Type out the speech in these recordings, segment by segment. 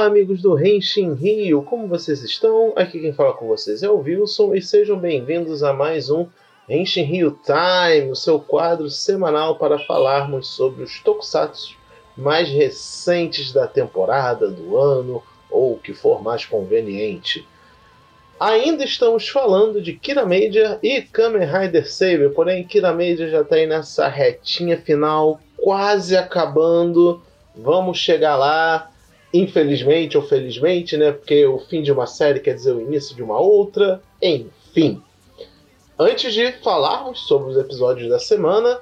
Olá, amigos do Renshin Rio, como vocês estão? Aqui quem fala com vocês é o Wilson e sejam bem-vindos a mais um Renshin Rio Time, o seu quadro semanal para falarmos sobre os tokusatsu mais recentes da temporada, do ano ou o que for mais conveniente. Ainda estamos falando de Kira Major e Kamen Rider Saber, porém Kira Major já está aí nessa retinha final, quase acabando. Vamos chegar lá infelizmente ou felizmente, né? Porque o fim de uma série quer dizer o início de uma outra. Enfim. Antes de falarmos sobre os episódios da semana,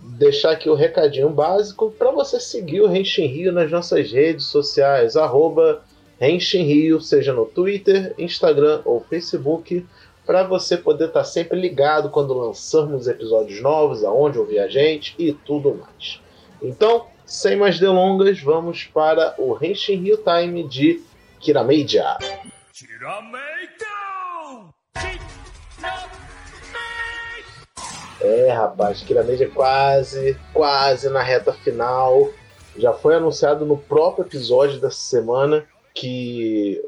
deixar aqui o recadinho básico para você seguir o Renshin Rio nas nossas redes sociais, arroba Renshin Rio, seja no Twitter, Instagram ou Facebook, para você poder estar tá sempre ligado quando lançarmos episódios novos, aonde ouvir a gente e tudo mais. Então, sem mais delongas, vamos para o Henshin Rio Time de Kirameija. É, rapaz, Kirameija quase, quase na reta final. Já foi anunciado no próprio episódio dessa semana que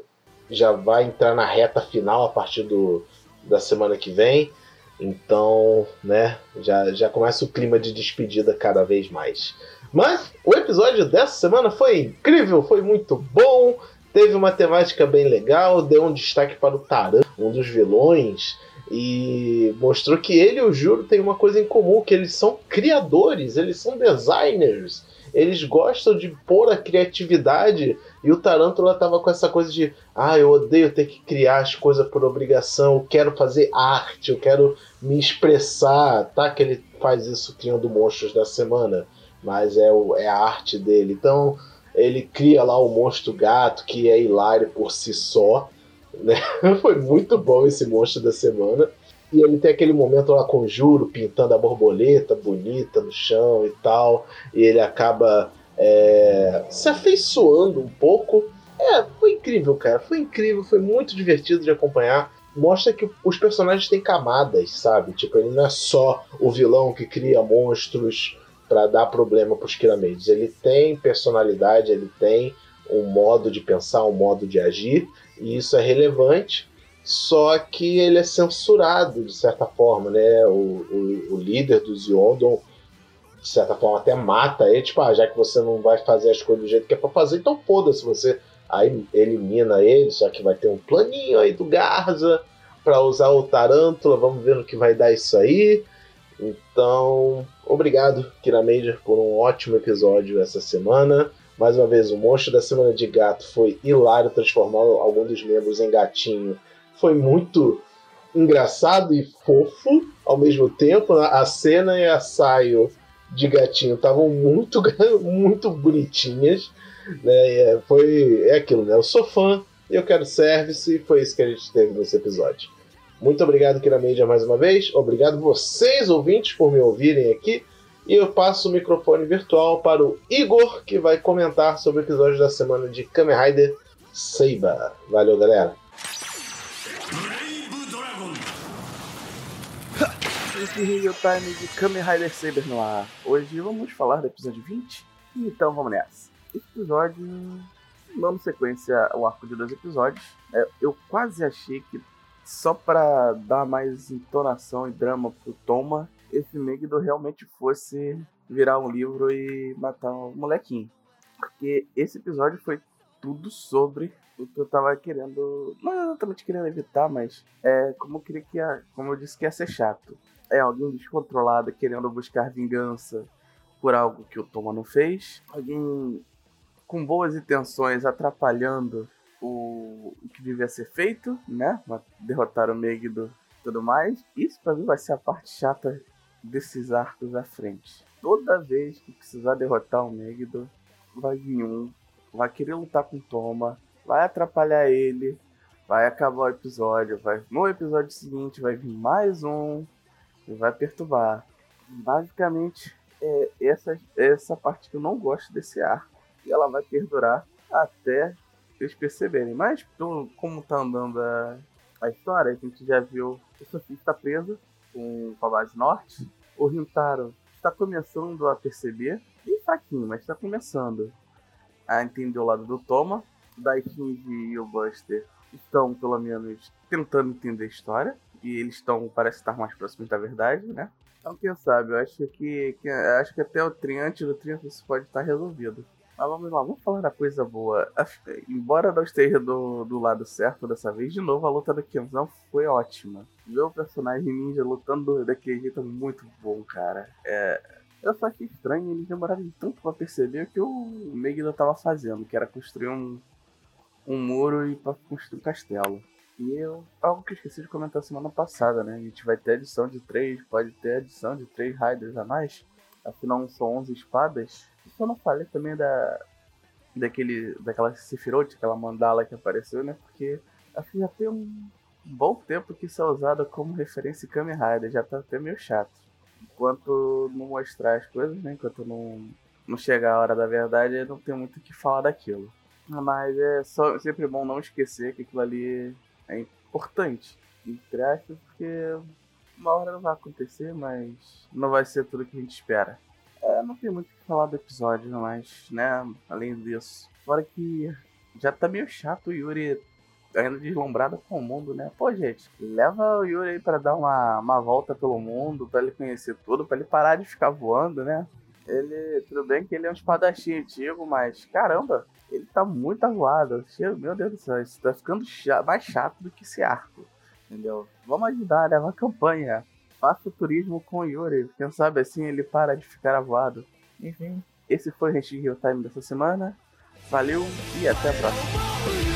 já vai entrar na reta final a partir do, da semana que vem. Então, né, já, já começa o clima de despedida cada vez mais. Mas o episódio dessa semana foi incrível, foi muito bom, teve uma temática bem legal, deu um destaque para o Taran, um dos vilões, e mostrou que ele e o Juro têm uma coisa em comum, que eles são criadores, eles são designers, eles gostam de pôr a criatividade, e o Tarântula tava com essa coisa de, ah, eu odeio ter que criar as coisas por obrigação, eu quero fazer arte, eu quero me expressar, tá? Que ele faz isso criando monstros da semana mas é, o, é a arte dele. Então ele cria lá o monstro gato, que é hilário por si só. Né? Foi muito bom esse monstro da semana. E ele tem aquele momento lá com o Juro pintando a borboleta bonita no chão e tal. E ele acaba é, se afeiçoando um pouco. É, foi incrível, cara. Foi incrível, foi muito divertido de acompanhar. Mostra que os personagens têm camadas, sabe? Tipo, ele não é só o vilão que cria monstros para dar problema para os Kiramades. Ele tem personalidade, ele tem um modo de pensar, um modo de agir, e isso é relevante, só que ele é censurado de certa forma, né? O, o, o líder dos Yondon, de certa forma, até mata ele, tipo, ah, já que você não vai fazer as coisas do jeito que é para fazer, então foda-se, você aí elimina ele, só que vai ter um planinho aí do Garza para usar o Tarântula, vamos ver no que vai dar isso aí. Então, obrigado, Kira Major, por um ótimo episódio essa semana. Mais uma vez, o monstro da semana de gato foi hilário, transformar algum dos membros em gatinho. Foi muito engraçado e fofo ao mesmo tempo. A cena e a saio de gatinho estavam muito, muito bonitinhas. Né? É, foi é aquilo, né? Eu sou fã, eu quero service, e foi isso que a gente teve nesse episódio. Muito obrigado, Kira Media, mais uma vez. Obrigado vocês, ouvintes, por me ouvirem aqui. E eu passo o microfone virtual para o Igor, que vai comentar sobre o episódio da semana de Kamen Rider Seiba. Valeu, galera. Esse Rio Time de Kamen Rider Saber no ar. Hoje vamos falar do episódio 20. Então vamos nessa. Esse episódio, dando sequência ao arco de dois episódios, é, eu quase achei que só para dar mais entonação e drama pro Toma, esse Megiddo realmente fosse virar um livro e matar um molequinho. Porque esse episódio foi tudo sobre o que eu tava querendo. Não exatamente querendo evitar, mas é como eu queria que como eu disse que ia ser chato. É alguém descontrolado querendo buscar vingança por algo que o Toma não fez. Alguém com boas intenções atrapalhando o, o que devia ser feito, né? Derrotar o Megiddo e tudo mais. Isso para mim vai ser a parte chata desses arcos à frente. Toda vez que precisar derrotar o Megiddo, vai vir um, vai querer lutar com Toma, vai atrapalhar ele, vai acabar o episódio, vai no episódio seguinte vai vir mais um vai perturbar. Basicamente é essa essa parte que eu não gosto desse arco e ela vai perdurar até eles perceberem. Mas, como tá andando a, a história, a gente já viu que o Sofia está presa com, a base norte. O Rintaro está começando a perceber, e fraquinho, mas está começando a entender o lado do Toma. Daikinji e o Buster estão, pelo menos, tentando entender a história. E eles estão, parece estar mais próximos da verdade, né? Então, quem sabe, eu acho que, que acho que até o triante do triunfo isso pode estar resolvido. Mas vamos lá, vamos falar da coisa boa. Embora não esteja do, do lado certo dessa vez, de novo a luta do Kenzão foi ótima. Ver o personagem ninja lutando daquele jeito é muito bom, cara. É, eu só achei estranho, eles demoraram tanto pra perceber o que o Megiddo tava fazendo, que era construir um, um muro e pra construir um castelo. E eu, algo que eu esqueci de comentar semana passada, né? A gente vai ter edição de 3, pode ter edição de 3 Riders a mais. Afinal, são 11 espadas eu não falei também da daquele daquela Sephiroth, aquela mandala que apareceu, né? Porque acho que já tem um bom tempo que isso é usado como referência em Kamen Rider, já tá até meio chato. Enquanto não mostrar as coisas, né? Enquanto não, não chegar a hora da verdade, não tem muito o que falar daquilo. Mas é só, sempre bom não esquecer que aquilo ali é importante, entre porque uma hora não vai acontecer, mas não vai ser tudo que a gente espera. É, não tem muito o que falar do episódio, mas, né, além disso. Fora que já tá meio chato o Yuri ainda deslumbrado com o mundo, né? Pô, gente, leva o Yuri aí pra dar uma, uma volta pelo mundo, pra ele conhecer tudo, pra ele parar de ficar voando, né? Ele, tudo bem que ele é um espadachim antigo, mas caramba, ele tá muito avoado. Meu Deus do céu, isso tá ficando mais chato do que esse arco. Entendeu? Vamos ajudar, leva a campanha faça turismo com o Yuri. Quem sabe assim ele para de ficar avoado. Enfim, esse foi o Real Time dessa semana. Valeu e até a próxima.